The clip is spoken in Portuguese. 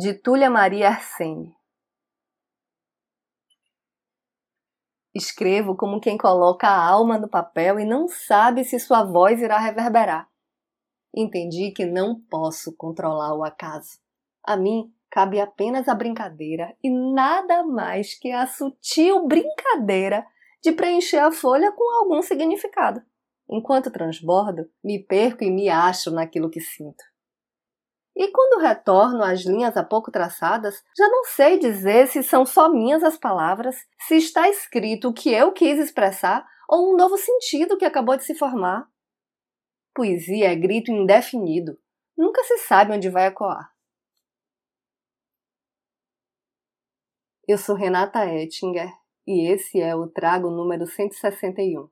de Túlia Maria Arsene. Escrevo como quem coloca a alma no papel e não sabe se sua voz irá reverberar. Entendi que não posso controlar o acaso. A mim cabe apenas a brincadeira e nada mais que a sutil brincadeira de preencher a folha com algum significado. Enquanto transbordo, me perco e me acho naquilo que sinto. E quando retorno às linhas há pouco traçadas, já não sei dizer se são só minhas as palavras, se está escrito o que eu quis expressar ou um novo sentido que acabou de se formar. Poesia é grito indefinido, nunca se sabe onde vai ecoar. Eu sou Renata Ettinger e esse é o Trago número 161.